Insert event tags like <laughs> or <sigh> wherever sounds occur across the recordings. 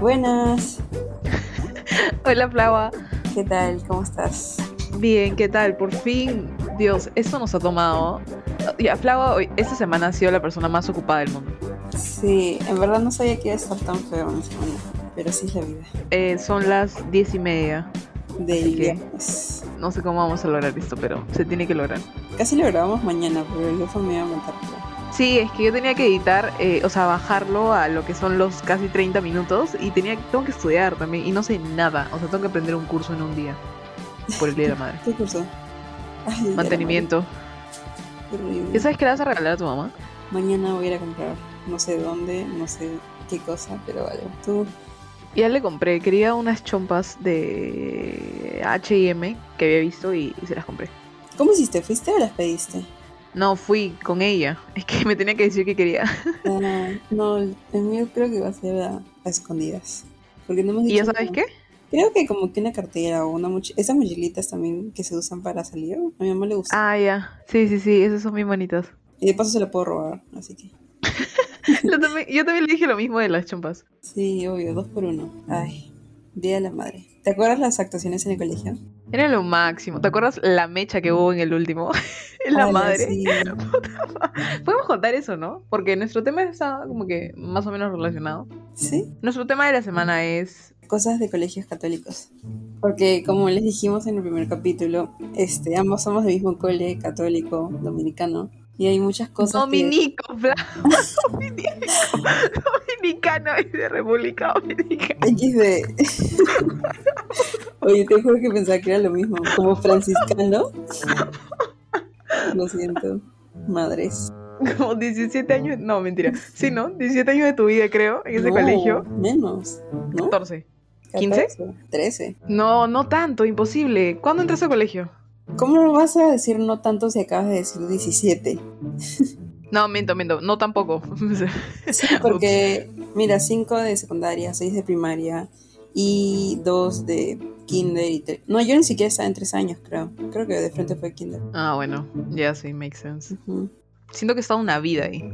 Buenas, Hola, Flava. ¿qué tal? ¿Cómo estás? Bien, ¿qué tal? Por fin, Dios, esto nos ha tomado. Ya, Flava, hoy, esta semana ha sido la persona más ocupada del mundo. Sí, en verdad no sabía que iba a estar tan feo en semana, pero sí es la vida. Eh, son las diez y media. Del viernes. No sé cómo vamos a lograr esto, pero se tiene que lograr. Casi lo grabamos mañana, pero yo fue me iba a matar. Sí, es que yo tenía que editar, eh, o sea, bajarlo a lo que son los casi 30 minutos y tenía, tengo que estudiar también y no sé nada. O sea, tengo que aprender un curso en un día por el Día de la Madre. <laughs> ¿Qué curso? Ay, Mantenimiento. madre, qué horrible. ¿Ya sabes qué le vas a regalar a tu mamá? Mañana voy a ir a comprar, no sé dónde, no sé qué cosa, pero algo. Tú, Ya le compré, quería unas chompas de H&M que había visto y, y se las compré. ¿cómo hiciste? ¿Fuiste o las pediste? No, fui con ella. <laughs> Es que me tenía que decir que quería. Ah, no, el mío creo que va a ser a, a escondidas. Porque no hemos ¿Y ya sabes nada. qué? Creo que como que una cartera o una mochila. Esas mochilitas también que se usan para salir. A mi mamá le gusta. Ah, ya. Sí, sí, sí, esas son mis bonitas. Y de paso se la puedo robar, así que. <laughs> Yo también, yo también le dije lo mismo de las chompas. Sí, obvio, dos por uno. Ay, Día de la Madre. ¿Te acuerdas las actuaciones en el colegio? Era lo máximo. ¿Te acuerdas la mecha que hubo en el último? <laughs> la madre. sí. <laughs> Podemos contar eso, ¿no? Porque nuestro tema está como que más o menos relacionado. Sí, Nuestro tema de la semana es cosas de colegios católicos. Porque como les dijimos en el primer capítulo, este, ambos somos del mismo cole católico dominicano. Y hay muchas cosas que... Dominico, Fla. Dominico. <laughs> Dominicano y de República Dominicana. XD. Oye, te juro que pensaba que era lo mismo. Como franciscano. Lo siento. Madres. Como 17 años, no, mentira. Sí, ¿no? 17 años de tu vida, creo, en ese No, colegio. Menos. ¿No? 14. 15? 13. No, no tanto, imposible. ¿Cuándo entraste al colegio? ¿Cómo vas a decir no tanto si acabas de decir 17? <laughs> No, miento, miento. No tampoco. <laughs> Sí, porque, mira, 5 de secundaria, 6 de primaria y 2 de kinder y 3. No, yo ni siquiera estaba en 3 años, creo. Creo que de frente fue kinder. ah, bueno. Ya sí, makes sense. Siento que está una vida ahí.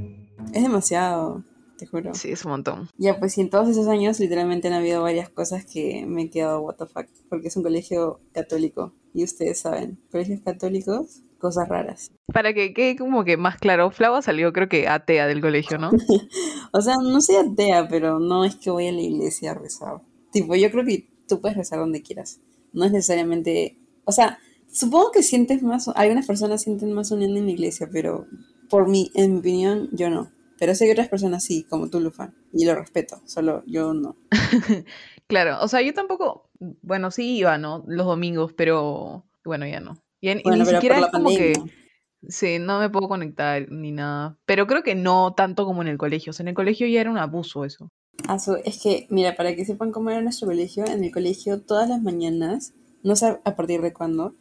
Es demasiado, te juro. Sí, es un montón. Ya, pues y en todos esos años literalmente han habido varias cosas que me he quedado what the fuck, porque es un colegio católico. Y ustedes saben, colegios católicos, cosas raras. Para que quede como que más claro, Flava salió creo que atea del colegio, ¿no? <laughs> O sea, no soy atea, pero no es que voy a la iglesia a rezar. Tipo, yo creo que tú puedes rezar donde quieras. No es necesariamente... O sea, supongo que sientes más... Algunas personas sienten más unión en la iglesia, pero por mí, en mi opinión, yo no. Pero sé que otras personas sí, como tú, Lufan. Y lo respeto, solo yo no. <laughs> Claro, o sea, yo tampoco, bueno, sí iba, ¿no? Los domingos, pero bueno, ya no. Ni- Bueno, ni pero siquiera es como que, sí, no me puedo conectar ni nada. Pero creo que no tanto como en el colegio. O sea, en el colegio ya era un abuso eso. Ah, es que, mira, para que sepan cómo era nuestro colegio, en el colegio todas las mañanas, no sé a partir de cuándo,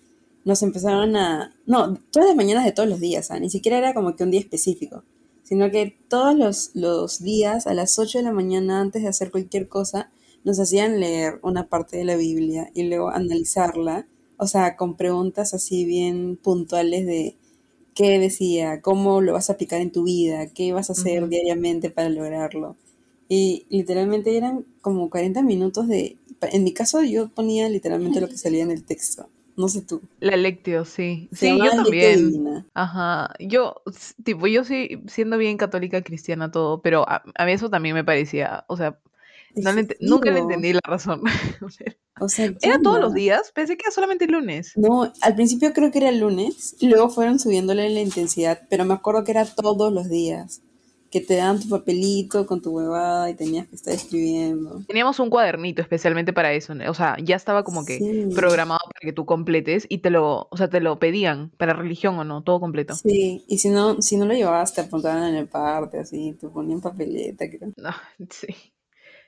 nos empezaron a... No, todas las mañanas de todos los días, ¿ah? ni siquiera era como que un día específico, sino que todos los, los días a las 8 de la mañana, antes de hacer cualquier cosa, nos hacían leer una parte de la Biblia y luego analizarla, o sea, con preguntas así bien puntuales de qué decía, cómo lo vas a aplicar en tu vida, qué vas a hacer diariamente para lograrlo. Y literalmente eran como 40 minutos de... En mi caso yo ponía literalmente lo que <laughs> salía en el texto. No sé tú. La lectio, sí. Se Sí, yo también. Ajá. Yo, tipo, yo sí, siendo bien católica, cristiana, todo, pero a, a mí eso también me parecía, o sea, no le nunca le entendí la razón. <laughs> O sea, O sea, ¿qué Era todos los días, pensé que era solamente el lunes. No, al principio creo que era el lunes, y luego fueron subiéndole la intensidad, pero me acuerdo que era todos los días. Que te daban tu papelito con tu huevada y tenías que estar escribiendo. Teníamos un cuadernito especialmente para eso, ¿no? o sea, ya estaba como que Sí. programado para que tú completes y te lo, o sea, te lo pedían para religión o no, todo completo. Sí, y si no, si no lo llevabas, te apuntaban en el parte, así, te ponían papeleta, creo. Ah, <laughs> sí.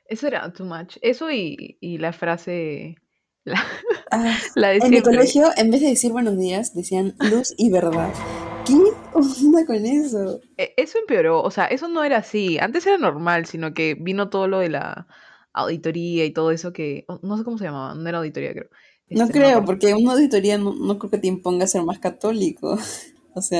Eso era too much. Eso y, y la frase, <laughs> la, Ah, la de en mi colegio, en vez de decir buenos días, decían luz y verdad. ¿Qué onda con eso? E- Eso empeoró, o sea, eso no era así. Antes era normal, sino que vino todo lo de la auditoría y todo eso que, no sé cómo se llamaba, no era auditoría, creo. No Este, creo, porque una auditoría no, no creo que te imponga ser más católico. <laughs>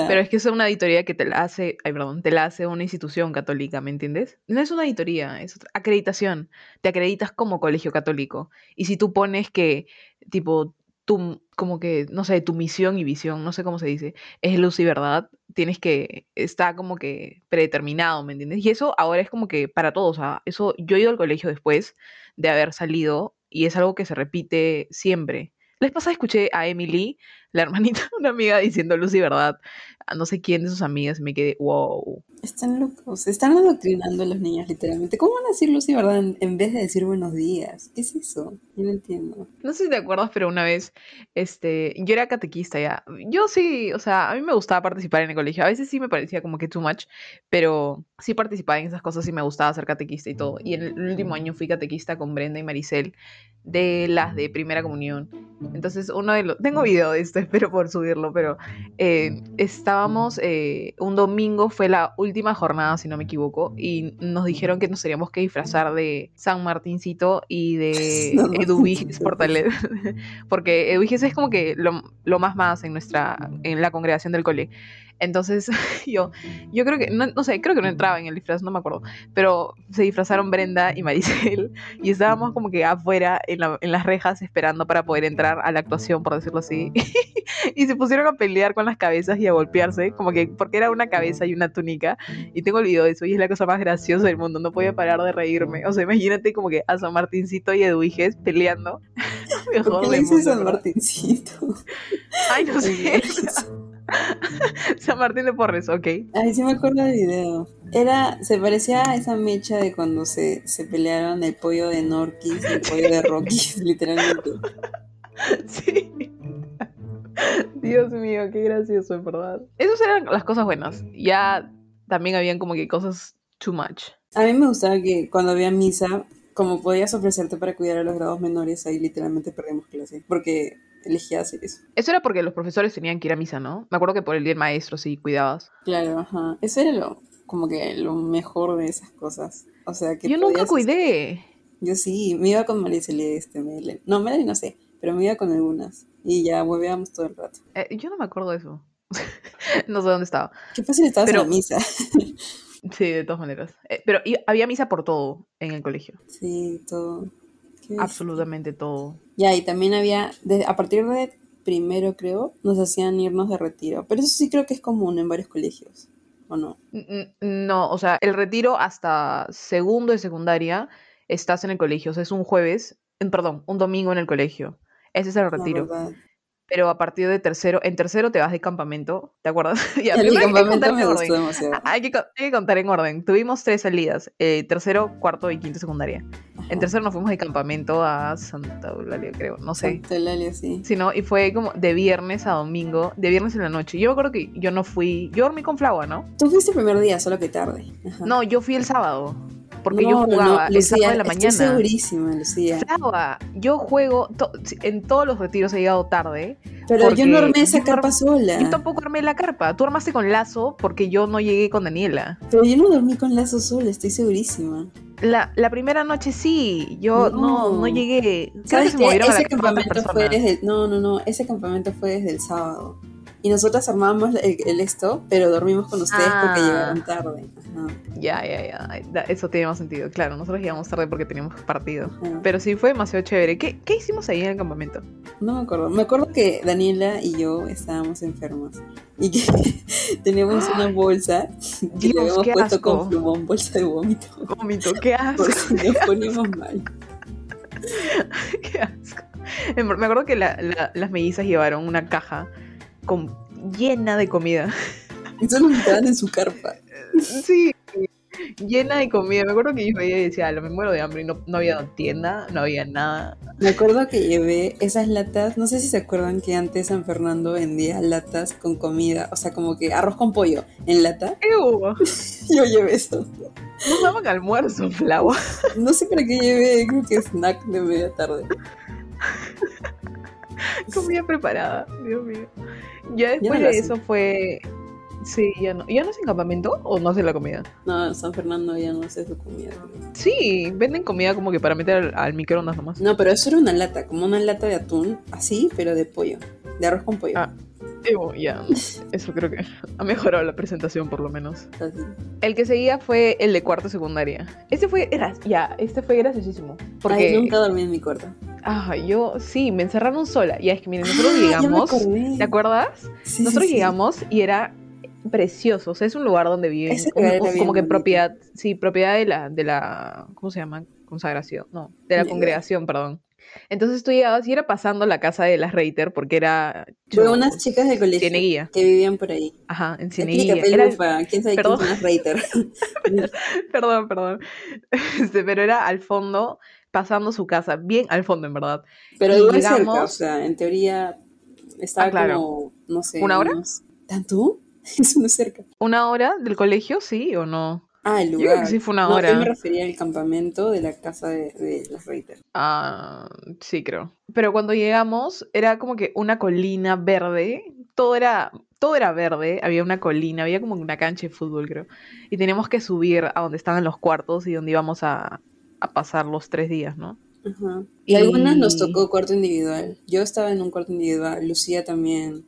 Pero es que es una auditoría que te la hace, ay, perdón, te la hace una institución católica, ¿me entiendes? No es una auditoría, es otra- acreditación. Te acreditas como colegio católico. Y si tú pones que, tipo, tu, como que, no sé, tu misión y visión, no sé cómo se dice, es luz y verdad, tienes que, está como que predeterminado, ¿me entiendes? Y eso ahora es como que para todos, sea, eso, yo he ido al colegio después de haber salido y es algo que se repite siempre. La vez pasada escuché a Emily, la hermanita de una amiga, diciendo luz y verdad a no sé quién de sus amigas y me quedé, wow. están locos. Están adoctrinando a los niños, literalmente. ¿Cómo van a decir luz y verdad en, en vez de decir buenos días? ¿Qué es eso? Yo no entiendo. No sé si te acuerdas, pero una vez, este, yo era catequista ya. Yo sí, o sea, a mí me gustaba participar en el colegio. A veces sí me parecía como que too much, pero sí participaba en esas cosas y me gustaba ser catequista y todo. Y en el último año fui catequista con Brenda y Maricel de las de primera comunión. Entonces, uno de los... Tengo video de esto, <laughs> espero por subirlo, pero eh, estábamos, eh, un domingo fue la última jornada, si no me equivoco, y nos dijeron que nos teníamos que disfrazar de San Martincito y de No, no. Eduviges Portalet, porque Eduviges es como que lo, lo más más en nuestra, en la congregación del cole. Entonces, <laughs> yo, yo creo que, no, no sé, creo que no entraba en el disfraz, no me acuerdo, pero se disfrazaron Brenda y Maricel y estábamos como que afuera en, la- en las rejas esperando para poder entrar a la actuación, por decirlo así. <laughs> y se pusieron a pelear con las cabezas y a golpearse, como que porque era una cabeza y una túnica. Y tengo el video de eso y es la cosa más graciosa del mundo, no podía parar de reírme. O sea, imagínate como que a San Martincito y Eduiges peleando. <laughs> ¿Por Mejor qué le dices mundo, San. Martincito? Ay, no sé. <laughs> San Martín de Porres, ok. Ay, sí me acuerdo del video. Era, se parecía a esa mecha de cuando se, se pelearon el pollo de Norquis y el pollo de Rockies, <laughs> literalmente. Sí. Dios mío, qué gracioso, en verdad. Esas eran las cosas buenas. Ya también habían como que cosas too much. A mí me gustaba que cuando había misa, como podías ofrecerte para cuidar a los grados menores, ahí literalmente perdíamos clase, porque elegía hacer eso. Eso era porque los profesores tenían que ir a misa, ¿no? Me acuerdo que por el día del maestro sí cuidabas. Claro, ajá. Eso era lo, como que lo mejor de esas cosas. O sea, que Yo nunca cuidé. Yo sí, me iba con Maricel y este, Melanie. No, Melanie no sé, pero me iba con algunas. Y ya hueveábamos todo el rato. Eh, yo no me acuerdo de eso. <laughs> no sé dónde estaba. Qué fácil estabas Pero- en la misa. <laughs> Sí, de todas maneras. Eh, pero había misa por todo en el colegio. Sí, todo. Absolutamente todo. Ya, y también había, de- a partir de primero creo, nos hacían irnos de retiro. Pero eso sí creo que es común en varios colegios, ¿o no? No, o sea, el retiro hasta segundo de secundaria estás en el colegio. O sea, es un jueves, perdón, un domingo en el colegio. Ese es el retiro. Pero a partir de tercero, en tercero te vas de campamento, ¿te acuerdas? <laughs> Ya, El primero hay que campamento me gustó demasiado. Hay que, hay que contar en orden. Tuvimos tres salidas, eh, tercero, cuarto y quinto secundaria. En tercero nos fuimos de campamento a Santa Eulalia, creo, no sé. Santa Eulalia, sí. Sí, ¿no? Y fue como de viernes a domingo, de viernes en la noche. Yo acuerdo que yo no fui, yo dormí con Flagua, ¿no? Tú fuiste el primer día, solo que tarde. Ajá. No, yo fui el sábado, porque yo No, no, jugaba el Lucía, sábado de la estoy mañana. segurísima, Lucía. Flagua, yo juego, to- en todos los retiros he llegado tarde. Pero yo no armé esa yo carpa sola. Yo tampoco armé la carpa. Tú armaste con Lazo porque yo no llegué con Daniela. Pero yo no dormí con lazo sola, estoy segurísima. La, la primera noche sí, yo no, no, No. llegué. Que ¿Sabes la Ese campamento fue desde... No, no, no. Ese campamento fue desde el sábado. Y nosotras armábamos el, el esto, pero dormimos con ustedes porque Ah. llegaron tarde. Ya, ya, ya. Eso tiene más sentido. Claro, nosotros llegamos tarde porque teníamos partido. ajá. Pero sí fue demasiado chévere. ¿Qué, qué hicimos ahí en el campamento? No me acuerdo. Me acuerdo que Daniela y yo estábamos enfermas. Y que <laughs> teníamos una <gasps> bolsa que Dios, le habíamos qué puesto asco. con plumón, bolsa de vómito. Vómito, qué asco. <laughs> Por si nos poníamos mal. <laughs> qué asco. En- Me acuerdo que la- la- las mellizas llevaron una caja con, llena de comida. Y solo quedaban en su carpa. <laughs> Sí, llena de comida. Me acuerdo que yo veía y decía, "Ala, me muero de hambre y no, no había tienda, no había nada. Me acuerdo que llevé esas latas, no sé si se acuerdan que antes San Fernando vendía latas con comida, o sea, como que arroz con pollo en lata. <laughs> ¡Ew! Yo llevé eso. No daban almuerzo, Flau. No sé para qué llevé, creo que snack de media tarde. <laughs> Comida preparada, Dios mío. Ya después no de hacen. eso fue. Sí, ya no. ¿Ya no hacen campamento o no hacen la comida? No, San Fernando ya no sé su comida. Sí, venden comida como que para meter al, al microondas nomás. No, pero eso era una lata, como una lata de atún, así, pero de pollo, de arroz con pollo. Ah. Bueno, ya, eso creo que ha mejorado la presentación por lo menos. Así. El que seguía fue el de cuarto secundaria. Este fue, era, ya, este fue graciosísimo. Porque, Ay, nunca dormí en mi cuarto. ah, yo, sí, me encerraron sola. Ya es que miren, nosotros Ah, llegamos. ¿te acuerdas? Sí, nosotros sí. llegamos y era precioso, o sea, es un lugar donde viven, un- un- como que bonito. propiedad, sí, propiedad de la, de la, ¿cómo se llama? Consagración, no, de la congregación, perdón. Entonces tú llegabas y era pasando la casa de las Reiter porque era... Fue chu- unas chicas de colegio Cieneguía. que vivían por ahí. Ajá, en Explica, Cieneguilla. Era. ¿Quién sabe Perdón. quién son las Reiter? <laughs> Perdón, perdón. Este, pero era al fondo, pasando su casa, bien al fondo en verdad. Pero igual cerca, llegamos- o sea, en teoría estaba Ah, claro. como, no sé. ¿Una hora? unos- ¿Tanto? <laughs> Eso no es cerca. ¿Una hora del colegio, sí o no? Ah, el Yo lugar. creo que sí fue una No, hora. yo me refería al campamento de la casa de, de las Reiter. Ah, sí, creo. Pero cuando llegamos, era como que una colina verde. Todo era, todo era verde. Había una colina, había como una cancha de fútbol, creo. Y teníamos que subir a donde estaban los cuartos y donde íbamos a, a pasar los tres días, ¿no? Ajá. Y, algunas nos tocó cuarto individual. Yo estaba en un cuarto individual, Lucía también.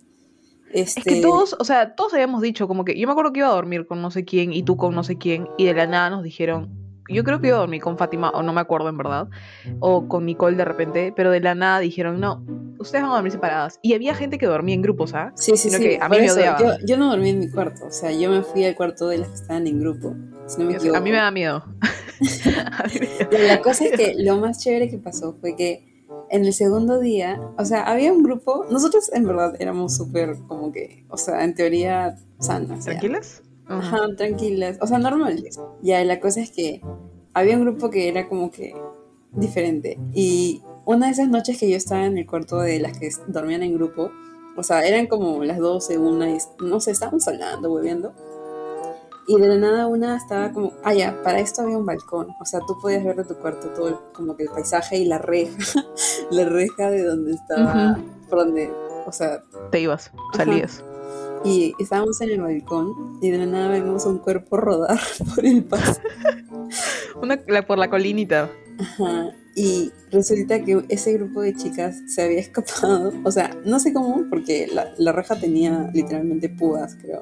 Este, Es que todos, o sea, todos habíamos dicho como que yo me acuerdo que iba a dormir con no sé quién y tú con no sé quién y de la nada nos dijeron, yo creo que iba a dormir con Fátima o no me acuerdo en verdad, o con Nicole de repente, pero de la nada dijeron, no, ustedes van a dormir separadas. Y había gente que dormía en grupos, ¿ah? Sí, sí, sino sí. que a mí me odiaba. Yo, yo no dormí en mi cuarto. O sea, yo me fui al cuarto de las que estaban en grupo. Si no me A equivoco. mí me da miedo. <laughs> A mí me da- Pero la cosa es que lo más chévere que pasó fue que en el segundo día, o sea, había un grupo, nosotros en verdad éramos súper como que, o sea, en teoría sanas. ¿Tranquilas? Ajá. Tranquilas, o sea, normales. Ya, la cosa es que había un grupo que era como que diferente. Y una de esas noches que yo estaba en el cuarto de las que dormían en grupo, o sea, eran como las 12, una, y no sé, estábamos hablando, hueveando. Y de la nada una estaba como, ah, ya, para esto había un balcón. O sea, tú podías ver de tu cuarto todo el- como que el paisaje y la reja, <laughs> la reja de donde estaba, por donde, o sea, Te ibas, salías. y estábamos en el balcón y de la nada vemos un cuerpo rodar <laughs> por el paso. <laughs> Una, la- por la colinita. Ajá. Y resulta que ese grupo de chicas se había escapado. O sea, no sé cómo, porque la, la reja tenía literalmente púas, creo.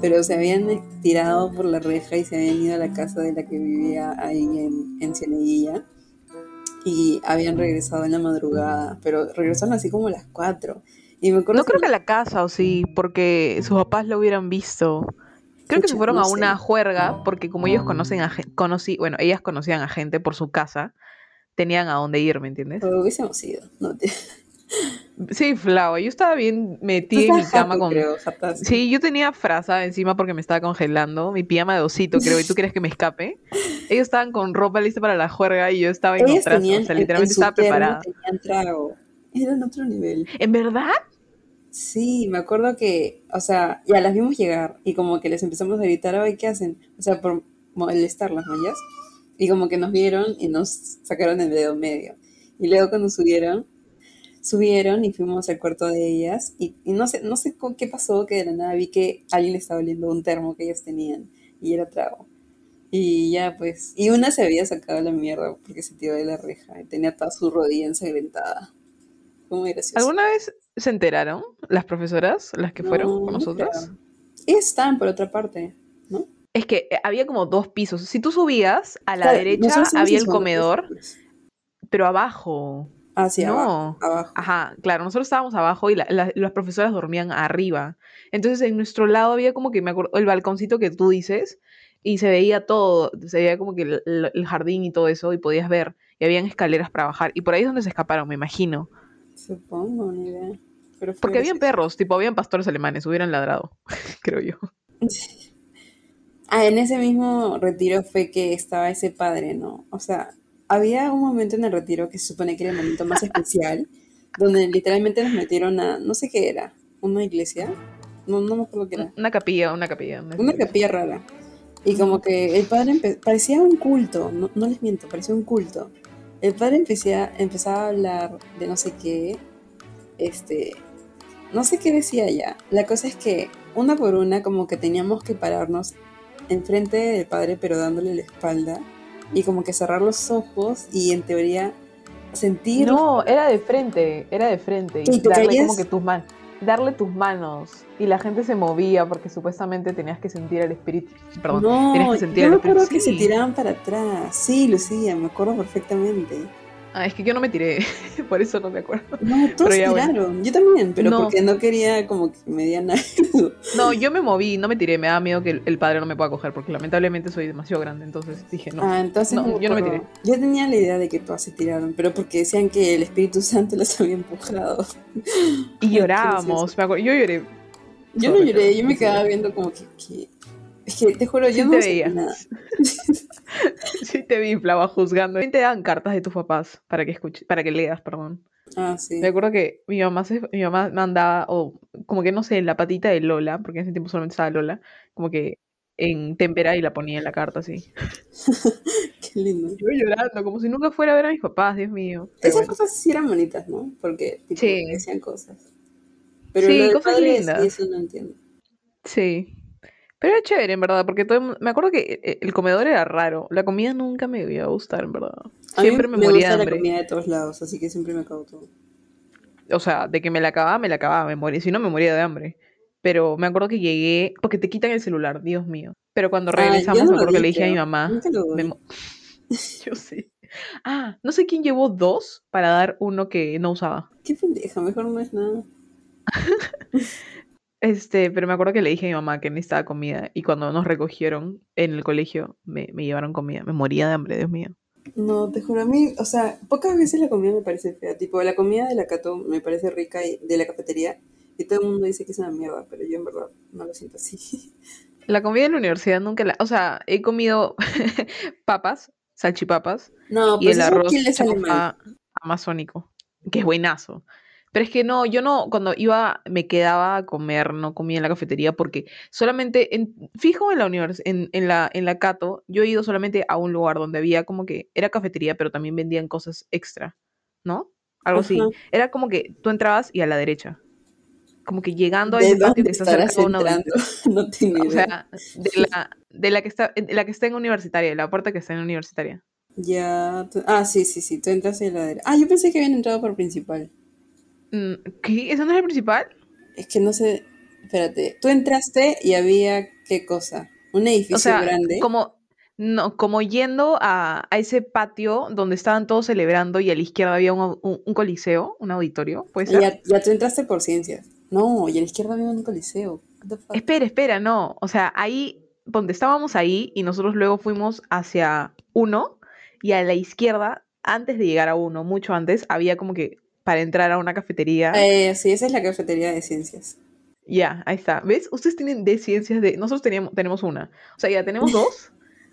Pero se habían tirado por la reja y se habían ido a la casa de la que vivía ahí en, en Cieneguilla. Y habían regresado en la madrugada, pero regresaron así como a las 4. Y me acuerdo No creo que a la casa, o sí, porque sus papás lo hubieran visto. Creo que se fueron no a sé. una juerga, porque como ellos conocen a conocí, bueno, ellas conocían a gente por su casa, tenían a dónde ir, ¿me entiendes? Pero hubiésemos ido. No te... <laughs> Sí, Flau, yo estaba bien metida en mi cama con... creo. Sí, yo tenía frasa encima porque me estaba congelando, mi pijama de osito, creo, y tú crees que me escape. <laughs> Ellos estaban con ropa lista para la juerga y yo estaba en otra, tenían, o sea, en- literalmente estaba preparada. tenían trago. Eran otro nivel. ¿En verdad? Sí, me acuerdo que, o sea, ya las vimos llegar y como que les empezamos a gritar, ay, ¿qué hacen? O sea, por molestarlas, ¿no? ¿Yas? Y como que nos vieron y nos sacaron el dedo medio. Y luego cuando subieron, subieron y fuimos al cuarto de ellas y, y no sé, no sé con qué pasó, que de la nada vi que alguien le estaba oliendo un termo que ellas tenían y era trago. Y ya pues, y una se había sacado la mierda porque se tiró de la reja y tenía toda su rodilla ensangrentada. Fue muy gracioso. ¿Alguna vez se enteraron las profesoras, las que fueron No, con no nosotras? Ellas estaban por otra parte, ¿no? Es que eh, había como dos pisos. Si tú subías, a la Claro, derecha había el comedor, piso. pero abajo. Sí, No. abajo. abajo. Ajá, claro, nosotros estábamos abajo y la- la- las profesoras dormían arriba. Entonces en nuestro lado había como que me acuerdo, el balconcito que tú dices y se veía todo, se veía como que el, jardín y todo eso y podías ver. Y habían escaleras para bajar. Y por ahí es donde se escaparon, me imagino. Supongo, ni idea. Pero Porque habían perros, tipo habían pastores alemanes, hubieran ladrado, <laughs> creo yo. <laughs> Ah, en ese mismo retiro fue que estaba ese padre, ¿no? O sea, había un momento en el retiro que se supone que era el momento más especial, donde literalmente nos metieron a, no sé qué era, una iglesia, no, no me acuerdo qué era, Una capilla, una capilla. una capilla rara. Y como que el padre parecía un culto, no, no les miento, parecía un culto. El padre empecía, empezaba a hablar de no sé qué, este, no sé qué decía ya. La cosa es que una por una como que teníamos que pararnos enfrente del padre pero dándole la espalda y como que cerrar los ojos y en teoría sentir... No, era de frente, era de frente. Y Y darle como que tus manos. darle tus manos y la gente se movía porque supuestamente tenías que sentir el espíritu. Perdón, No, tenías que sentir yo el me espíritu. acuerdo que se tiraban para atrás. Sí, Lucía, me acuerdo perfectamente. Ah, es que yo no me tiré, <laughs> por eso no me acuerdo. No, todos Pero ya, bueno. tiraron. Yo también, pero No. porque no quería como que me dieran algo. No, yo me moví, no me tiré, me daba miedo que el, el padre no me pueda coger porque lamentablemente soy demasiado grande, entonces dije no. ah, entonces no, yo no me acuerdo. Yo tenía la idea de que todas se tiraron, pero porque decían que el Espíritu Santo las había empujado. Y <laughs> llorábamos, me acuerdo, yo lloré. Yo no lloré, yo me quedaba viendo como que... que- Es que te juro, yo Sí no veía. nada. <laughs> <laughs> Sí te vi, Flava, juzgando. También te dan cartas de tus papás para que escuches, para que leas, perdón. Ah, sí. Me acuerdo que mi mamá, se, mi mamá mandaba, o como que no sé, en la patita de Lola, porque en ese tiempo solamente estaba Lola, como que en témpera y la ponía en la carta así. <laughs> Qué lindo. Yo llorando, como si nunca fuera a ver a mis papás, Dios mío. Pero Esas bueno. cosas sí eran bonitas, ¿no? Porque tipo, Sí. decían cosas. Pero Sí, lo de cosas padres lindas. y eso no entiendo. Sí. Pero era chévere, en verdad, porque todo el me acuerdo que eh, el comedor era raro. La comida nunca me iba a gustar, en verdad. A mí Siempre me, me moría gusta de la comida de todos lados, así que siempre me acabo todo. O sea, de que me la acababa, me la acababa, me moría. Si no, me moría de hambre. Pero me acuerdo que llegué, porque te quitan el celular, Dios mío. Pero cuando Ah, regresamos, no me acuerdo que le dije a mi mamá. Me <laughs> Yo sí. Ah, no sé quién llevó dos para dar uno que no usaba. Qué pendeja, mejor no es nada. <laughs> Este, pero me acuerdo que le dije a mi mamá que necesitaba comida. Y cuando nos recogieron en el colegio, me, me llevaron comida. Me moría de hambre, Dios mío. No, te juro, a mí, o sea, pocas veces la comida me parece fea. Tipo, la comida de la Cato me parece rica y de la cafetería. Y todo el mundo dice que es una mierda, pero yo en verdad no lo siento así. <laughs> La comida de la universidad nunca la... O sea, he comido <laughs> papas, salchipapas, No, y pues el eso arroz ¿quién le sale mal? amazónico, que es buenazo. Pero es que no, yo no, cuando iba, me quedaba a comer, no comía en la cafetería porque solamente, en, fijo en la univers en, en la, en la Cato, yo he ido solamente a un lugar donde había como que, era cafetería, pero también vendían cosas extra, ¿no? Algo así. Era como que tú entrabas y a la derecha. Como que llegando a ¿De ese patio dónde que está cerca estarás de una entrando? <laughs> no tengo o sea, de la, de la que está, de la que está en universitaria, la puerta que está en universitaria. Ya. tú- Ah, sí, sí, sí. Tú entras en la derecha. Ah, yo pensé que habían entrado por principal. Mm, ¿Qué? ¿Eso no es el principal? Es que no sé. Espérate. Tú entraste y había. ¿Qué cosa? Un edificio O sea, grande. como, no, como yendo a, a ese patio donde estaban todos celebrando y a la izquierda había un, un- un coliseo, un auditorio, ¿puede ser? Ya, ya tú entraste por ciencias. No, y a la izquierda había un coliseo. Espera, espera, no. O sea, ahí, donde estábamos ahí y nosotros luego fuimos hacia uno y a la izquierda, antes de llegar a uno, mucho antes, había como que para entrar a una cafetería. Eh, sí, esa es la cafetería de ciencias. Ya, ahí está. ¿Ves? Ustedes tienen de ciencias de... Nosotros teníamos, tenemos una. O sea, ya tenemos <laughs> dos.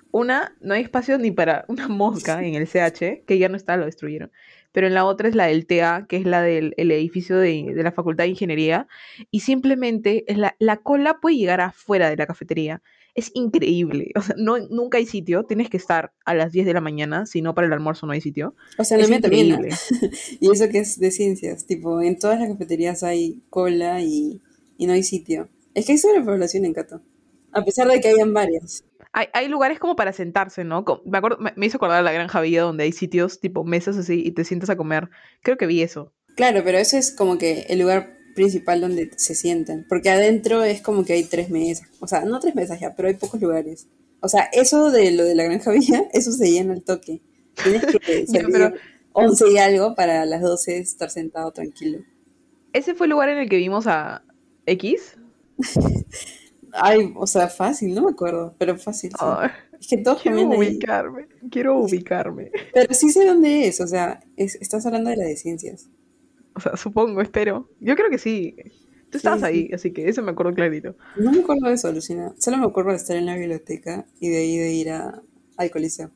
Una, no hay espacio ni para una mosca en el CH, que ya no está, lo destruyeron. Pero en la otra es la del TA, que es la del el edificio de, de la Facultad de Ingeniería. Y simplemente es la, la cola puede llegar afuera de la cafetería. Es increíble. O sea, no, nunca hay sitio. Tienes que estar a las 10 de la mañana, si no para el almuerzo no hay sitio. O sea, Es. ¿no? increíble. <laughs> Y eso que es de ciencias. Tipo, en todas las cafeterías hay cola y, y no hay sitio. Es que hay sobrepoblación en Cato. A pesar de que hayan varias. Hay, hay lugares como para sentarse, ¿no? Me, acuerdo, me, me hizo acordar la Granja Vida, donde hay sitios tipo mesas así y te sientas a comer. Creo que vi eso. Claro, pero eso es como que el lugar principal donde se sientan. Porque adentro es como que hay tres mesas. O sea, no tres mesas ya, pero hay pocos lugares. O sea, eso de lo de la granja <laughs> vía, eso se llena al toque. Tienes que <laughs> salir pero- 11 y algo para las 12 estar sentado tranquilo. Ese fue el lugar en el que vimos a X. <laughs> Ay, o sea, fácil, no me acuerdo, pero fácil. sí. Es que todos quiero ahí. ubicarme, quiero ubicarme. Pero sí sé dónde es, o sea, es- estás hablando de la de ciencias. <laughs> O sea, supongo, espero. Yo creo que sí. Tú estabas Sí, ahí, así que eso me acuerdo clarito. No me acuerdo de eso, Lucina. Solo me acuerdo de estar en la biblioteca y de ahí de ir a, al coliseo.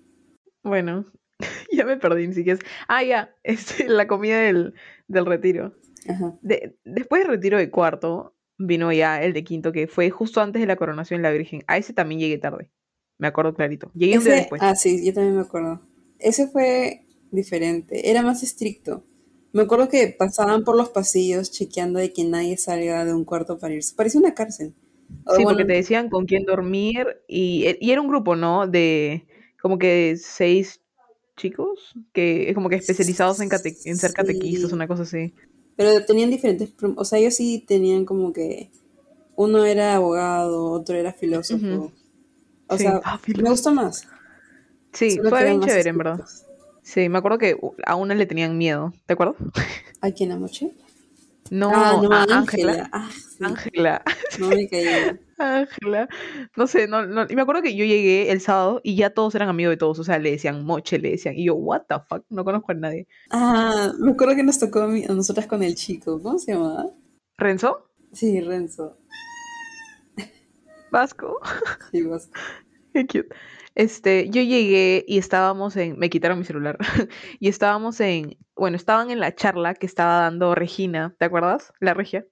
Bueno, <laughs> ya me perdí, ni siquiera. es- Ah, ya, <laughs> este, la comida del, del retiro. Ajá. De- después del retiro de cuarto, vino ya el de quinto, que fue justo antes de la coronación de la Virgen. A ese también llegué tarde. Me acuerdo clarito. Llegué un día Ese- después. ah, sí, yo también me acuerdo. Ese fue diferente, era más estricto. Me acuerdo que pasaban por los pasillos chequeando de que nadie salga de un cuarto para irse. Parecía una cárcel. O Sí, bueno, porque te decían con quién dormir y, e- y era un grupo, ¿no? De como que seis chicos que es como que especializados en, cate- en ser Sí. catequistas, una cosa así. Pero tenían diferentes, o sea, ellos sí tenían como que uno era abogado, otro era filósofo. O Sí. sea, Ah, me gustó más. Sí, Solo fue bien chévere, en verdad. Sí, me acuerdo que a una le tenían miedo, ¿te acuerdas? ¿A quién Amoche? No, ah, no, a a Ángela. Ángela. Ah, sí. No me caía. <laughs> Ángela. No sé, no, no. Y me acuerdo que yo llegué el sábado y ya todos eran amigos de todos. O sea, le decían moche, le decían. Y yo, what the fuck, no conozco a nadie. Ah, me acuerdo que nos tocó a, mí- a nosotras con el chico. ¿Cómo se llamaba? ¿Renzo? Sí, Renzo. Vasco. Sí, Vasco. <laughs> <laughs> Qué cute. Este, yo llegué y estábamos en, me quitaron mi celular, <laughs> y estábamos en, bueno, estaban en la charla que estaba dando Regina, ¿te acuerdas? La Regia.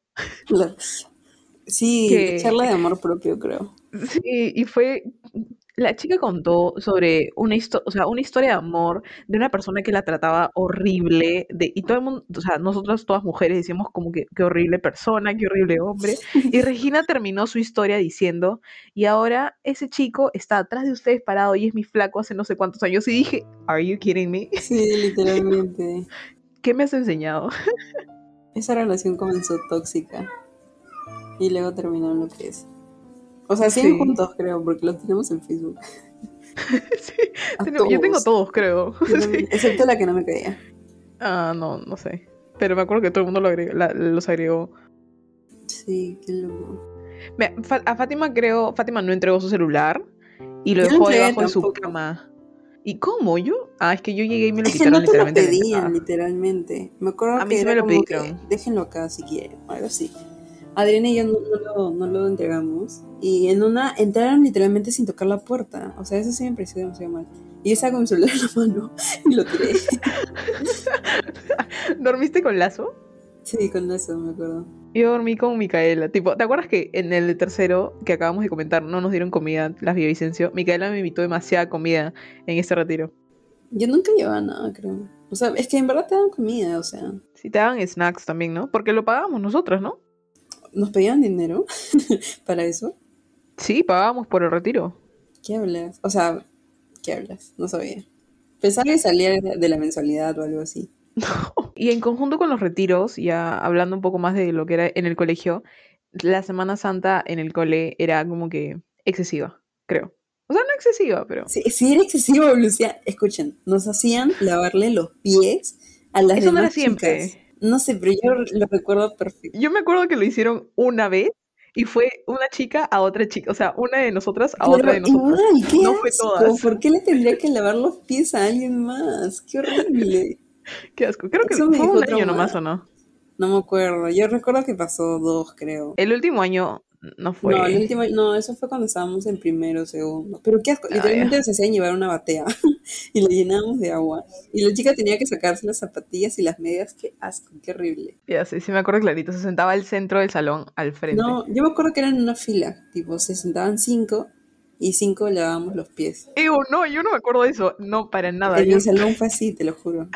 Sí, Que- charla de <laughs> amor propio, creo. Sí, y fue, la chica contó sobre una historia, o sea, una historia de amor de una persona que la trataba horrible, de, y todo el mundo, o sea, nosotras todas mujeres decíamos como que qué horrible persona, qué horrible hombre, y <laughs> Regina terminó su historia diciendo, y ahora ese chico está atrás de ustedes parado y es mi flaco hace no sé cuántos años, y dije, ¿Are you kidding me? Sí, literalmente. <laughs> ¿Qué me has enseñado? <laughs> Esa relación comenzó tóxica. Y luego terminó en lo que es. O sea, siguen Sí. juntos, creo, porque los tenemos en Facebook. <laughs> Sí, tengo- yo tengo todos. creo. <laughs> También, Excepto la que no me caía. Ah, no, no sé. Pero me acuerdo que todo el mundo lo agregó- la- los agregó. Sí, qué loco. Mira, a Fátima creo, Fátima no entregó su celular y lo Yo dejó debajo de su cama. ¿Y cómo? ¿Yo? Ah, es que yo llegué y me lo Es que quitaron no te lo literalmente. la pedían, literalmente. Me acuerdo A mí que sí me lo como que, déjenlo acá si quieren, o algo así. Adriana y yo no, no lo, no lo entregamos. Y en una entraron literalmente sin tocar la puerta. O sea, eso sí me pareció demasiado mal. Y yo estaba con mi celular en la mano y lo tiré. <laughs> ¿Dormiste con Lazo? Sí, con eso me acuerdo. Yo dormí con Micaela. Tipo, ¿te acuerdas que en el tercero que acabamos de comentar no nos dieron comida las Villavicencio? Micaela me invitó demasiada comida en este retiro. Yo nunca llevaba nada, creo. O sea, es que en verdad te dan comida, o sea, Si te daban snacks también, ¿no? Porque lo pagábamos nosotras, ¿no? Nos pedían dinero <laughs> para eso. Sí, pagábamos por el retiro. ¿Qué hablas? O sea, ¿qué hablas? No sabía. Pensaba que salía de la mensualidad o algo así. <laughs> Y en conjunto con los retiros, ya hablando un poco más de lo que era en el colegio, la Semana Santa en el cole era como que excesiva, creo. O sea, no excesiva, pero... Sí, sí era excesivo, Lucía. Escuchen, nos hacían lavarle los pies a las Eso no era chicas. No sé, pero yo lo recuerdo perfecto. Yo me acuerdo que lo hicieron una vez y fue una chica a otra chica, o sea, una de nosotras a Pero otra de nosotras. qué No fue asco. todas. ¿Por qué le tendría que lavar los pies a alguien más? Qué horrible. <laughs> Qué asco. Creo que Eso fue un año nomás, ¿o no? No me acuerdo. Yo recuerdo que pasó dos, creo. El último año no fue... No, el último, no, eso fue cuando estábamos en primero o segundo. Pero qué asco, Ah, literalmente nos hacían llevar una batea <laughs> y la llenábamos de agua. Y la chica tenía que sacarse las zapatillas y las medias. Qué asco, qué horrible. Ya sí, sí me acuerdo clarito. Se sentaba al centro del salón, al frente. No, yo me acuerdo que eran una fila, tipo, se sentaban cinco y cinco lavábamos los pies. Ew, no, yo no me acuerdo de eso. No, para nada. En Yo, mi salón fue así, te lo juro.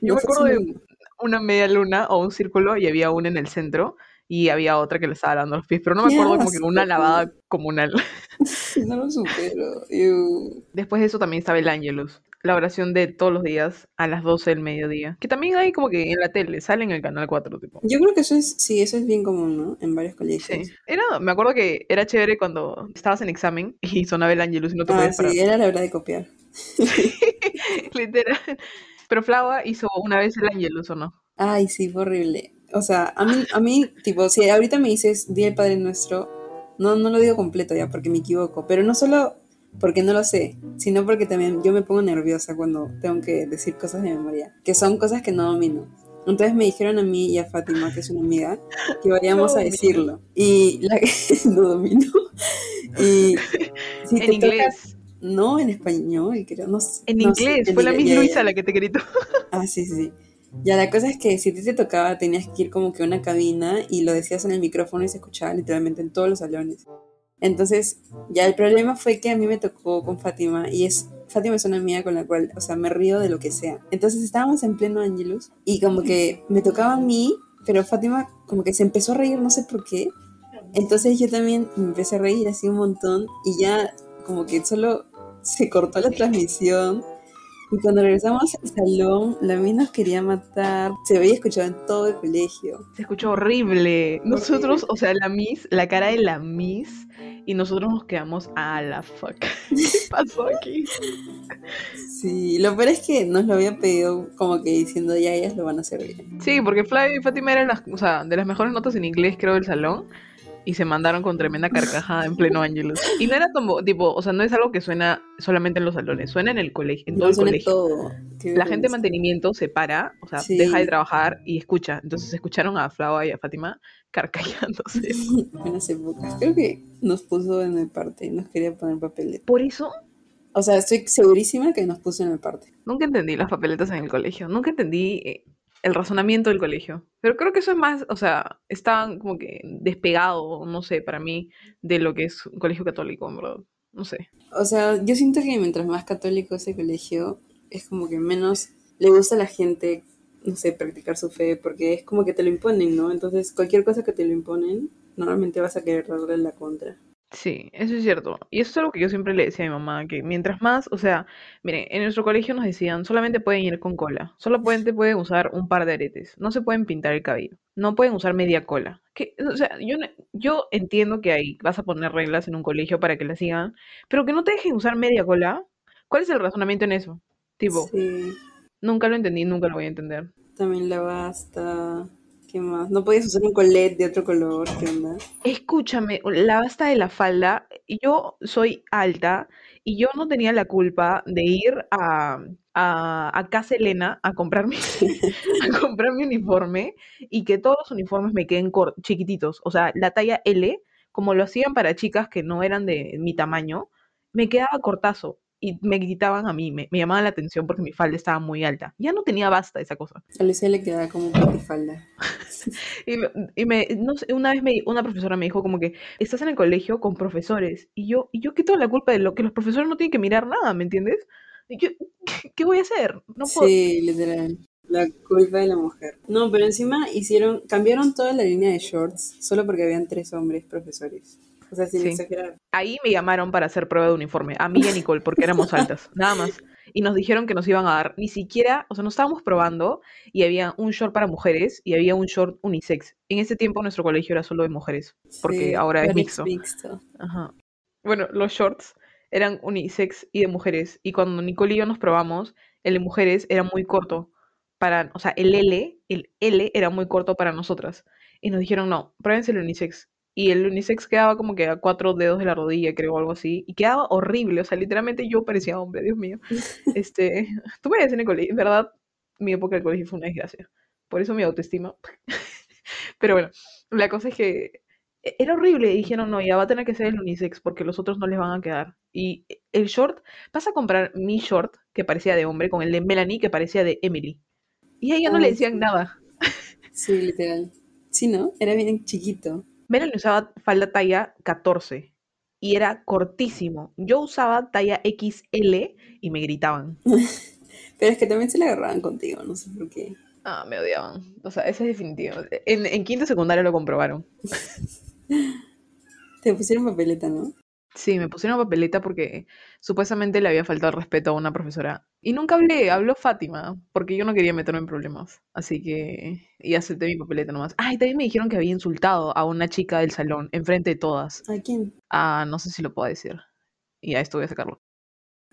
yo No me acuerdo de una media luna o un círculo y había una en el centro y había otra que le estaba lavando los pies, pero no me acuerdo como que una lavada comunal. <laughs> No lo supero. Ew. Después de eso también estaba el Ángelus, la oración de todos los días a las 12 del mediodía, que también hay como que en la tele, sale en el canal 4, tipo. Yo creo que eso es, sí, eso es bien común, ¿no? En varios Sí, colegios. era, me acuerdo que era chévere cuando estabas en examen <laughs> y sonaba el Ángelus y no te Ah, podías parar. sí, era la hora de copiar. <laughs> Literal. Pero Flava hizo una vez el Ángelus, ¿o no? Ay, sí, fue horrible. O sea, a mí, a mí, tipo, si ahorita me dices, di el Padre Nuestro, no, no lo digo completo ya porque me equivoco, pero no solo porque no lo sé, sino porque también yo me pongo nerviosa cuando tengo que decir cosas de memoria, que son cosas que no domino. Entonces me dijeron a mí y a Fátima, que es una amiga, que vayamos No a decirlo. Y la <laughs> no domino. Y si en te toca- inglés. no en español, creo, no sé. En no sé, inglés, en fue la Miss ya, ya, Luisa ya. la que te gritó. Ah, sí, sí, sí. Ya, la cosa es que si a ti te tocaba, tenías que ir como que a una cabina y lo decías en el micrófono y se escuchaba literalmente en todos los salones. Entonces, ya el problema fue que a mí me tocó con Fátima y es, Fátima es una amiga con la cual, o sea, me río de lo que sea. Entonces estábamos en pleno Angelus y como que me tocaba a mí, pero Fátima como que se empezó a reír, no sé por qué. Entonces yo también me empecé a reír así un montón y ya como que solo se cortó la transmisión Y cuando regresamos al salón, la mina nos quería matar. Se había escuchado en todo el colegio. Se escuchó horrible. Nosotros, o sea, la Miss, la cara de la Miss, y nosotros nos quedamos a la fuck. <laughs> ¿Qué pasó aquí? Sí, lo peor es que nos lo había pedido como que diciendo ya ellas lo van a hacer bien. Sí, porque Flavia y Fátima eran las, o sea, de las mejores notas en inglés, creo, del salón. Y se mandaron con tremenda carcajada en pleno Ángelus. Y no era como, tipo, o sea, no es algo que suena solamente en los salones, suena en el colegio, en todo No, el suena colegio. todo. La gente de mantenimiento se para, o sea, Sí. deja de trabajar y escucha. Entonces escucharon a Flavia y a Fátima carcallándose. Buenas <laughs> épocas. Creo que nos puso en el parte y nos quería poner papeleta. Por eso O sea, estoy segurísima que nos puso en el parte. nunca entendí las papeletas en el colegio. Nunca entendí eh, el razonamiento del colegio. Pero creo que eso es más, o sea, está como que despegado, no sé, para mí, de lo que es un colegio católico, en. No sé. O sea, yo siento que mientras más católico es el colegio, es como que menos le gusta a la gente, no sé, practicar su fe, porque es como que te lo imponen, ¿no? Entonces, cualquier cosa que te lo imponen, normalmente vas a querer darle la contra. Sí, eso es cierto. Y eso es algo que yo siempre le decía a mi mamá, que mientras más, o sea, miren, en nuestro colegio nos decían, solamente pueden ir con cola, solamente pueden usar un par de aretes, no se pueden pintar el cabello, no pueden usar media cola. Que, o sea, yo, yo entiendo que ahí vas a poner reglas en un colegio para que las sigan, pero que no te dejen usar media cola. ¿Cuál es el razonamiento en eso? Tipo, Sí, nunca lo entendí, nunca lo voy a entender. también la basta. ¿Qué más? No podías usar un colette de otro color, ¿qué onda? Escúchame, la basta de la falda, yo soy alta y yo no tenía la culpa de ir a, a, a Casa Elena a comprar mi, <laughs> a comprar mi uniforme y que todos los uniformes me queden chiquititos. O sea, la talla L, como lo hacían para chicas que no eran de mi tamaño, me quedaba cortazo y me gritaban a mí, me, me llamaban la atención porque mi falda estaba muy alta. Ya no tenía basta esa cosa. A Lucía le quedaba como falda. <laughs> Y, me- y me, no sé, una vez me, una profesora me dijo como que estás en el colegio con profesores y yo, y yo qué tengo la culpa de lo que los profesores no tienen que mirar nada, ¿me entiendes? Y yo, ¿qué, qué voy a hacer? No puedo. Sí, literal. La culpa de la mujer. No, pero encima hicieron, cambiaron toda la línea de shorts solo porque habían tres hombres profesores. O sea, sin Sí. exagerar. Ahí me llamaron para hacer prueba de uniforme, a mí y a Nicole, porque éramos altas, <laughs> nada más. Y nos dijeron que nos iban a dar, ni siquiera, o sea, nos estábamos probando y había un short para mujeres y había un short unisex. En ese tiempo nuestro colegio era solo de mujeres, porque Sí, ahora es mixto. mixto. Ajá. Bueno, los shorts eran unisex y de mujeres. Y cuando Nicole y yo nos probamos, el de mujeres era muy corto para, o sea, el L, el L era muy corto para nosotras. Y nos dijeron, no, pruébense el unisex. Y el unisex quedaba como que a cuatro dedos de la rodilla, creo, algo así. Y quedaba horrible, o sea, literalmente yo parecía hombre, Dios mío. <laughs> Este, <laughs> tú me en el colegio, en verdad, mi época de colegio fue una desgracia. Por eso mi autoestima. <laughs> Pero bueno, la cosa es que e- era horrible. Y dijeron, no, ya va a tener que ser el unisex porque los otros no les van a quedar. Y el short, vas a comprar mi short, que parecía de hombre, con el de Melanie, que parecía de Emily. Y a ella no le decían sí. nada. Sí, literal. Sí, ¿no? Era bien chiquito. Melanie usaba falda talla 14 y era cortísimo. Yo usaba talla XL y me gritaban. <laughs> Pero es que también se la agarraban contigo, no sé por qué. Ah, me odiaban. O sea, eso es definitivo. En, en quinto secundario lo comprobaron. <laughs> Te pusieron papeleta, ¿no? Sí, me pusieron papeleta porque supuestamente le había faltado el respeto a una profesora. Y nunca hablé, habló Fátima, porque yo no quería meterme en problemas. Así que, y acepté mi papeleta nomás. Ah, y también me dijeron que había insultado a una chica del salón, enfrente de todas. ¿A quién? Ah, no sé si lo puedo decir. Y a esto voy a sacarlo.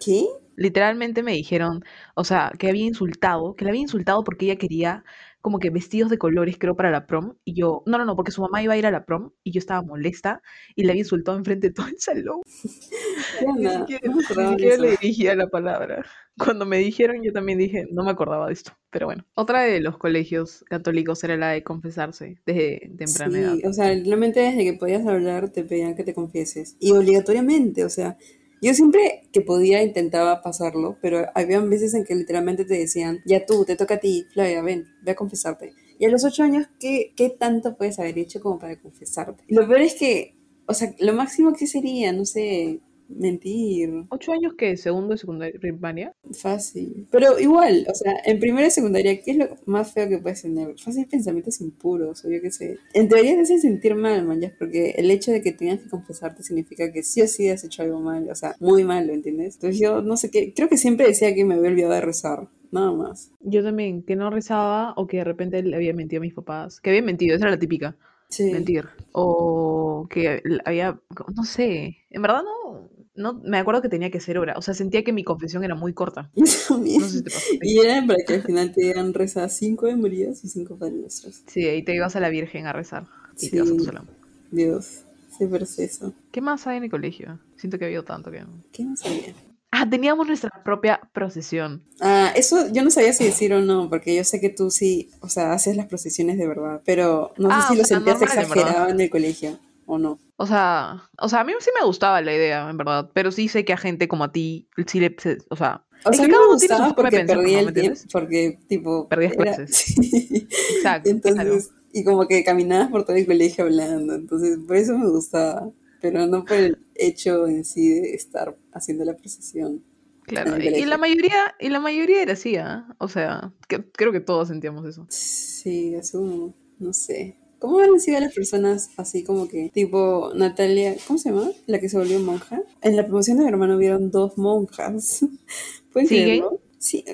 ¿Qué? Literalmente me dijeron, o sea, que había insultado, que la había insultado porque ella quería como que vestidos de colores, creo, para la prom. Y yo, no, no, no, porque su mamá iba a ir a la prom y yo estaba molesta y la había insultado enfrente de todo el salón. <laughs> ¿Qué Ni siquiera, No ni siquiera le dirigía la palabra. Cuando me dijeron, yo también dije, no me acordaba de esto. Pero bueno, otra de los colegios católicos era la de confesarse desde temprana edad. Sí, o sea, realmente desde que podías hablar te pedían que te confieses. Y obligatoriamente, o sea, yo siempre que podía intentaba pasarlo, pero había veces en que literalmente te decían, ya tú, te toca a ti, Flavia, ven, ve a confesarte. Y a los ocho años, ¿qué, qué tanto puedes haber hecho como para confesarte? Lo peor es que, o sea, lo máximo que sería, no sé, Mentir. ¿Ocho años que ¿Segundo y secundaria primaria? Fácil. Pero igual, o sea, en primera y secundaria, ¿qué es lo más feo que puedes tener? Fácil pensamientos impuros, o yo qué sé. En teoría te hacen sentir mal, ya, porque el hecho de que tengas que confesarte significa que sí o sí has hecho algo mal, o sea, muy malo, ¿entiendes? Entonces yo no sé qué, creo que siempre decía que me había olvidado de rezar. Nada más. Yo también, que no rezaba o que de repente le había mentido a mis papás. Que había mentido, esa era la típica. Sí. Mentir. O que había, no sé, en verdad no, no, me acuerdo que tenía que ser hora. O sea, sentía que mi confesión era muy corta. <laughs> No sé si te pasó. Y era para que al final te digan reza cinco de Marías y cinco Padres Nuestros. Sí, ahí te ibas a la Virgen a rezar. Y te ibas a tu Sí. salón. Dios, siempre es eso. ¿Qué más hay en el colegio? Siento que ha habido tanto que... ¿Qué no sabía? Ah, teníamos nuestra propia procesión. Ah, eso yo no sabía si decir o no, porque yo sé que tú sí, o sea, haces las procesiones de verdad, pero no Ah, sé si o lo sea, sentías normal, exagerado en el colegio o no. O sea, o sea, a mí sí me gustaba la idea, en verdad. Pero sí sé que a gente como a ti, sí le... se- o sea, O sea, cada me uno tiene su porque pensar, ¿no? el ¿Me tiempo, porque tipo... Perdías era- clases. <laughs> Sí. exacto. Entonces, y como que caminabas por todo el colegio hablando, entonces por eso me gustaba, pero no por el hecho en sí de estar haciendo la procesión. Claro, y, la mayoría, y la mayoría era así, ¿ah? O sea, que- creo que todos sentíamos eso. Sí, asumo, no sé. ¿Cómo han sido las personas así como que, tipo Natalia, ¿cómo se llama? La que se volvió monja. En la promoción de mi hermano hubieron dos monjas. <laughs> ¿Pueden creerlo? Sí.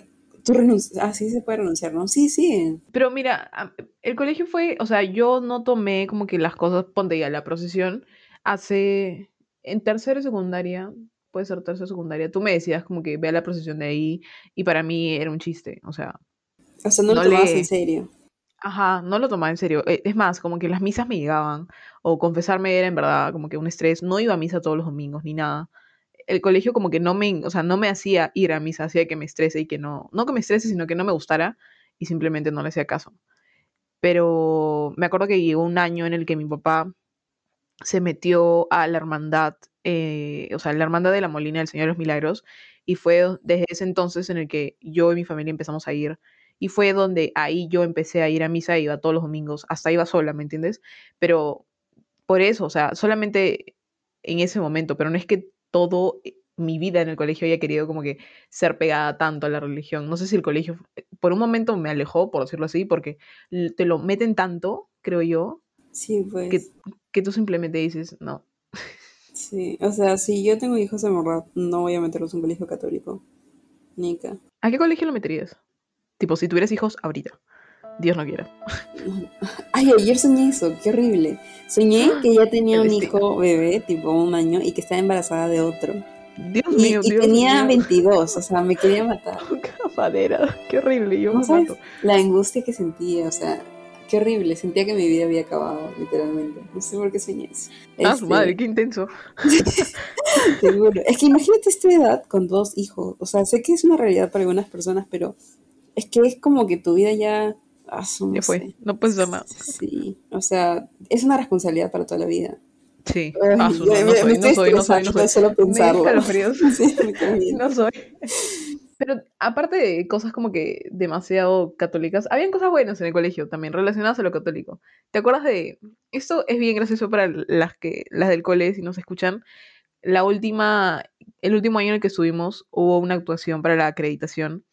Tú renuncias. Ah, sí se puede renunciar, ¿no? Sí, sí. Pero mira, el colegio fue, o sea, yo no tomé como que las cosas, ponte ya, la procesión, hace, en tercero y secundaria, puede ser tercero y secundaria, tú me decías como que vea la procesión de ahí, y para mí era un chiste, o sea, O sea, no, No lo tomabas le- en serio. Ajá, no lo tomaba en serio. Eh, Es más, como que las misas me llegaban, o confesarme era en verdad como que un estrés. No iba a misa todos los domingos ni nada. El colegio como que no me, o sea, no me hacía ir a misa, hacía que me estrese y que no, no que me estrese, sino que no me gustara y simplemente no le hacía caso. Pero me acuerdo que llegó un año en el que mi papá se metió a la hermandad, eh, o sea, la hermandad de la Molina del Señor de los Milagros, y fue desde ese entonces en el que yo y mi familia empezamos a ir, y fue donde ahí yo empecé a ir a misa, iba todos los domingos, hasta iba sola, ¿me entiendes? Pero por eso, o sea, solamente en ese momento, pero no es que todo eh, mi vida en el colegio haya querido como que ser pegada tanto a la religión. No sé si el colegio eh, por un momento me alejó, por decirlo así, porque te lo meten tanto, creo yo, Sí, pues. que, que tú simplemente dices, no, Sí. O sea, si yo tengo hijos en verdad, no voy a meterlos en un colegio católico. Nica. ¿A qué colegio lo meterías? Tipo, si tuvieras hijos ahorita. Dios no quiera. <laughs> Ay, ayer soñé eso, qué horrible. Soñé que ya tenía un hijo bebé, tipo un año, y que estaba embarazada de otro. Dios Y, mío, y Dios tenía mío. 22, o sea, me quería matar. <laughs> Qué madera, qué horrible, yo ¿No me mato. la angustia que sentía? O sea, qué horrible. Sentía que mi vida había acabado, literalmente. No sé por qué soñé eso. Ah, su Este, madre, qué intenso. <laughs> Seguro. Es que imagínate esta edad con dos hijos. O sea, sé que es una realidad para algunas personas, pero es que es como que tu vida ya... ah, no Ya fue, sé. no puedes hacer nada. Sí, o sea, es una responsabilidad para toda la vida. Sí. Ay, Ah, su- no, no me- me soy, no soy, no soy, no soy. solo <laughs> pensarlo. <laughs> Sí. No soy. Pero aparte de cosas como que demasiado católicas, habían cosas buenas en el colegio también relacionadas a lo católico. ¿Te acuerdas de esto es bien gracioso para las que las del cole si nos escuchan? La última el último año en el que estuvimos hubo una actuación para la acreditación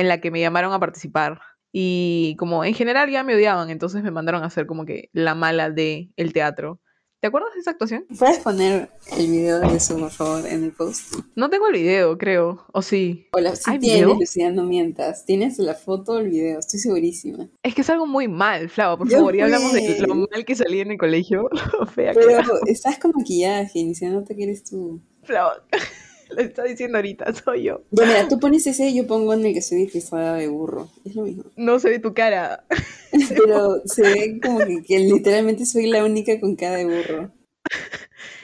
en la que me llamaron a participar y como en general ya me odiaban, entonces me mandaron a hacer como que la mala de el teatro. ¿Te acuerdas de esa actuación? ¿Puedes poner el video de eso, por favor, en el post? No tengo el video, creo. O sí. Hola, ¿Hay tienes, video? Lucía, no mientas. Tienes la foto o el video, estoy segurísima. Es que es algo muy mal, Flava, por Ya favor. Ya hablamos de lo mal que salí en el colegio, <laughs> lo fea que Pero era. estás con maquillaje, iniciándote que eres tú. Flava, <laughs> lo está diciendo ahorita, <laughs> soy yo. Ya, mira, tú pones ese y yo pongo en el que estoy disfrazada de burro. Es lo mismo. No se ve tu cara. <laughs> Pero se ve como que, que literalmente soy la única con cara de burro.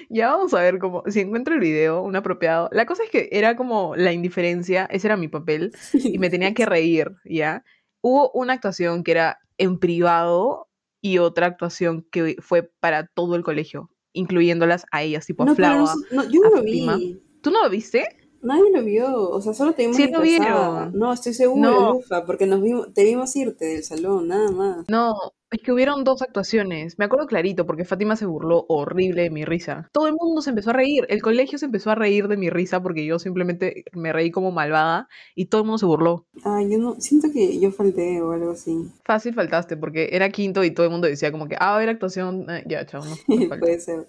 Ya vamos a ver cómo, si encuentro el video, un apropiado. La cosa es que era como la indiferencia, ese era mi papel, y me tenía que reír, ¿ya? Hubo una actuación que era en privado y otra actuación que fue para todo el colegio, incluyéndolas a ellas, tipo a No, pero Flava. no, no, yo a lo vi. ¿Tú no lo viste? Nadie lo vio, o sea, solo te vimos Sí lo vieron. No, estoy segura, No. Lufa, porque nos vimos, te vimos irte del salón, nada más. No, Es que hubieron dos actuaciones. Me acuerdo clarito porque Fátima se burló horrible de mi risa. Todo el mundo se empezó a reír. El colegio se empezó a reír de mi risa porque yo simplemente me reí como malvada y todo el mundo se burló. Ah, yo no, siento que yo falté o algo así. Fácil faltaste porque era quinto y todo el mundo decía como que, ah, a ver actuación. Eh, ya, chao, no. <laughs> Puede ser.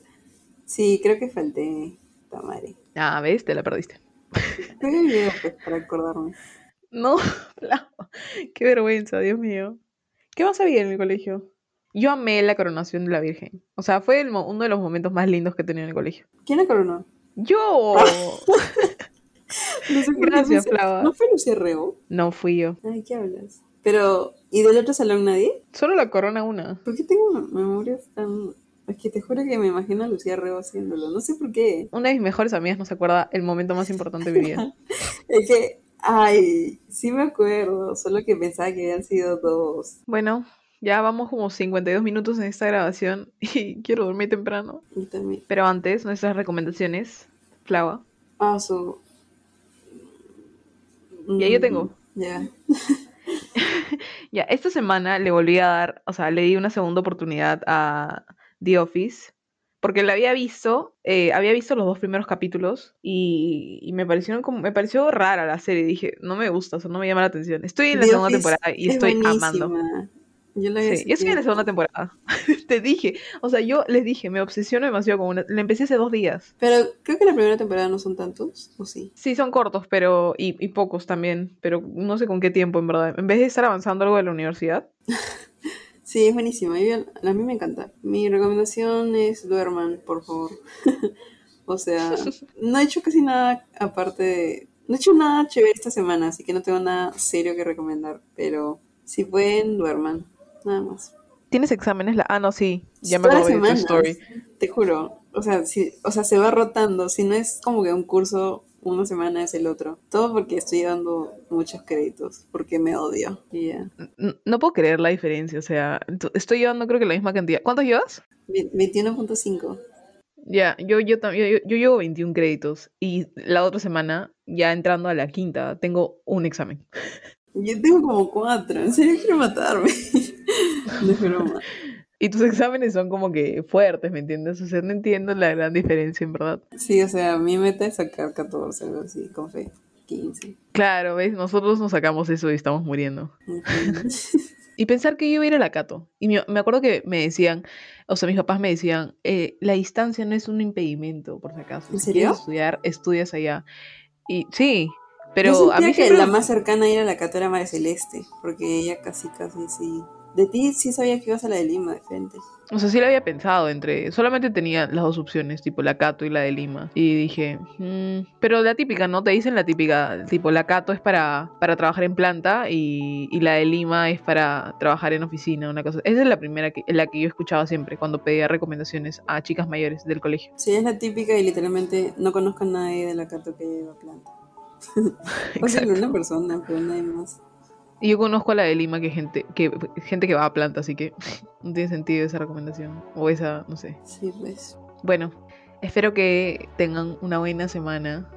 Sí, creo que falté. Tamare. ah, ves, te la perdiste. <laughs> Video, pues, para acordarme. No, <laughs> Flau. Qué vergüenza, Dios mío. ¿Qué más había en mi colegio? Yo amé la coronación de la Virgen. O sea, fue el uno de los momentos más lindos que he tenido en el colegio. ¿Quién la coronó? ¡Yo! <laughs> No sé qué Gracias, Flava. ¿No fue Lucía Rego? No fui yo. Ay, ¿qué hablas? Pero, ¿y del otro salón nadie? Solo la corona una. ¿Por qué tengo memorias tan...? Es que te juro que me imagino a Lucía Rego haciéndolo. No sé por qué. Una de mis mejores amigas no se acuerda el momento más importante de mi vida. <laughs> Es que, ay, sí me acuerdo. Solo que pensaba que habían sido dos. Bueno, ya vamos como 52 minutos en esta grabación <laughs> y quiero dormir temprano. Y también. Pero antes, nuestras recomendaciones. Flava. Ah, su... Ya yo tengo. Mm, Ya. <laughs> Ya, esta semana le volví a dar, o sea, le di una segunda oportunidad a The Office, porque la había visto, eh, había visto los dos primeros capítulos y, y me parecieron como, me pareció rara la serie, dije, no me gusta, o sea, no me llama la atención. Estoy en la The segunda Office temporada y es estoy amando. buenísima. Yo la Sí, yo estoy en la segunda temporada. <laughs> Te dije, o sea, yo les dije, me obsesiono demasiado con una, la empecé hace dos días. Pero creo que la primera temporada no son tantos, ¿o sí? Sí, son cortos, pero, y, y pocos también, pero no sé con qué tiempo, en verdad. En vez de estar avanzando algo de la universidad, <laughs> Sí, es buenísima. A mí me encanta. Mi recomendación es duerman, por favor. <laughs> o sea, no he hecho casi nada aparte de... No he hecho nada chévere esta semana, así que no tengo nada serio que recomendar. Pero si pueden, duerman. Nada más. ¿tienes exámenes? La... Ah, no, sí, ya me acordé de tu story. Te juro. O sea, si, o sea, se va rotando. Si no es como que un curso una semana es el otro. Todo porque estoy dando muchos créditos. Porque me odio. Y ya. No puedo creer la diferencia, o sea, estoy llevando creo que la misma cantidad. ¿Cuántos llevas? Ve- 21.5. Ya, yo, yo, yo, yo llevo 21 créditos y la otra semana, ya entrando a la quinta, tengo un examen. Yo tengo como cuatro. En serio quiero matarme. <laughs> No es broma. Y tus <laughs> exámenes son como que fuertes, ¿me entiendes? O sea, no entiendo la gran diferencia, en verdad. Sí, o sea, mi meta es sacar 14, algo así, con fe. 15. Claro, ¿ves? Nosotros nos sacamos eso y estamos muriendo. Y pensar que yo iba a ir a la Cato. Y me acuerdo que me decían, o sea, mis papás me decían, eh, la distancia no es un impedimento, por si acaso. ¿En Si serio? quieres estudiar, estudias allá. Y sí, Yo pero a mí que siempre... la más cercana a ir a la Cato era María Celeste, porque ella casi, casi sí. De ti sí sabía que ibas a la de Lima, de frente. O sea, sí lo había pensado entre... Solamente tenía las dos opciones, tipo la Cato y la de Lima. Y dije, "Mm", pero la típica, ¿no? Te dicen la típica, tipo la Cato es para, para trabajar en planta y, y la de Lima es para trabajar en oficina, una cosa. Esa es la primera, que, la que yo escuchaba siempre cuando pedía recomendaciones a chicas mayores del colegio. Sí, es la típica y literalmente no conozco a nadie de la Cato que lleva planta. <laughs> O sea, una persona, pero nadie más. Y yo conozco a la de Lima que gente que gente que va a planta, así que <laughs> no tiene sentido esa recomendación o esa, no sé. Sí, pues. Bueno, espero que tengan una buena semana.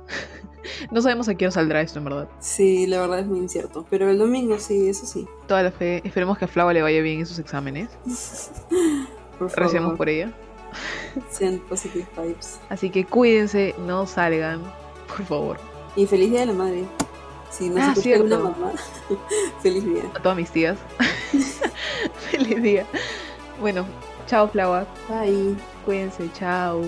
<laughs> no sabemos a qué hora saldrá esto, en verdad. Sí, la verdad es muy incierto. Pero el domingo sí, eso sí. Toda la fe. Esperemos que a Flava le vaya bien en sus exámenes. <laughs> Por Recemos favor, por ella. sean positive vibes. Así que cuídense, no salgan, por favor. Y feliz día de la madre. Si no Ah, una mamá, <laughs> feliz día. A todas mis tías. <laughs> Feliz día. Bueno, chao Flava. Bye. Cuídense, chao.